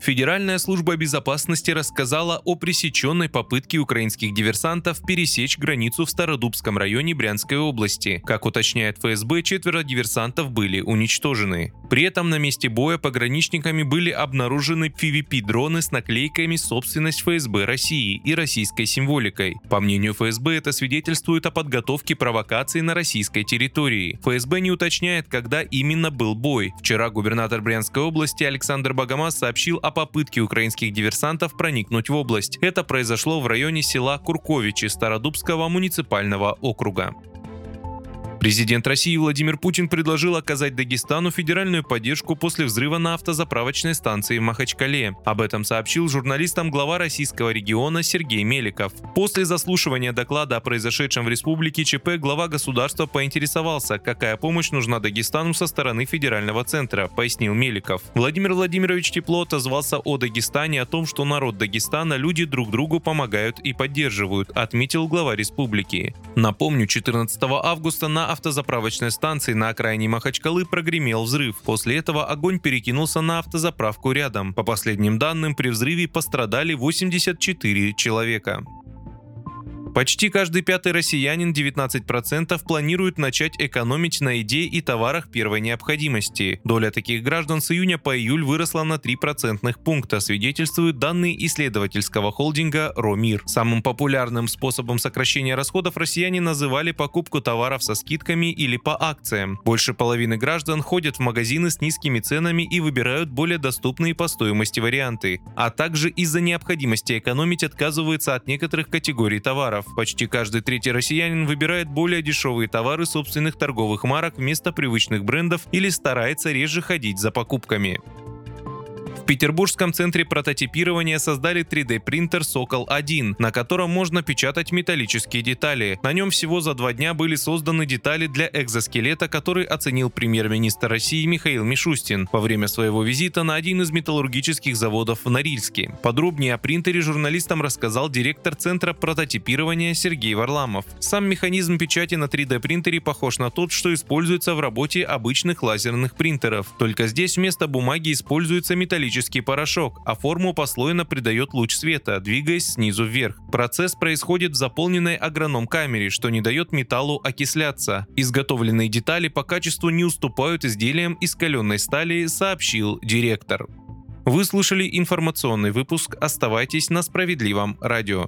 Федеральная служба безопасности рассказала о пресеченной попытке украинских диверсантов пересечь границу в Стародубском районе Брянской области. Как уточняет ФСБ, четверо диверсантов были уничтожены. При этом на месте боя пограничниками были обнаружены PvP-дроны с наклейками «Собственность ФСБ России» и российской символикой. По мнению ФСБ, это свидетельствует о подготовке провокации на российской территории. ФСБ не уточняет, когда именно был бой. Вчера губернатор Брянской области Александр Богомаз сообщил о попытке украинских диверсантов проникнуть в область. Это произошло в районе села Курковичи Стародубского муниципального округа. Президент России Владимир Путин предложил оказать Дагестану федеральную поддержку после взрыва на автозаправочной станции в Махачкале. Об этом сообщил журналистам глава российского региона Сергей Меликов. После заслушивания доклада о произошедшем в республике ЧП глава государства поинтересовался, какая помощь нужна Дагестану со стороны федерального центра, пояснил Меликов. Владимир Владимирович тепло отозвался о Дагестане, о том, что народ Дагестана, люди друг другу помогают и поддерживают, отметил глава республики. Напомню, 14 августа на автозаправочной станции на окраине Махачкалы прогремел взрыв. После этого огонь перекинулся на автозаправку рядом. По последним данным, при взрыве пострадали 84 человека. Почти каждый пятый россиянин, 19%, планирует начать экономить на еде и товарах первой необходимости. Доля таких граждан с июня по июль выросла на 3 процентных пункта, свидетельствуют данные исследовательского холдинга «Ромир». Самым популярным способом сокращения расходов россияне называли покупку товаров со скидками или по акциям. Больше половины граждан ходят в магазины с низкими ценами и выбирают более доступные по стоимости варианты, а также из-за необходимости экономить отказываются от некоторых категорий товаров. Почти каждый третий россиянин выбирает более дешевые товары собственных торговых марок вместо привычных брендов или старается реже ходить за покупками. Петербургском центре прототипирования создали 3D-принтер «Сокол-1», на котором можно печатать металлические детали. На нем всего за два дня были созданы детали для экзоскелета, который оценил премьер-министр России Михаил Мишустин во время своего визита на один из металлургических заводов в Норильске. Подробнее о принтере журналистам рассказал директор Центра прототипирования Сергей Варламов. Сам механизм печати на 3D-принтере похож на тот, что используется в работе обычных лазерных принтеров. Только здесь вместо бумаги используется металлический металлический порошок, а форму послойно придает луч света, двигаясь снизу вверх. Процесс происходит в заполненной агроном-камере, что не дает металлу окисляться. Изготовленные детали по качеству не уступают изделиям из каленой стали, сообщил директор. Вы слушали информационный выпуск. Оставайтесь на справедливом радио.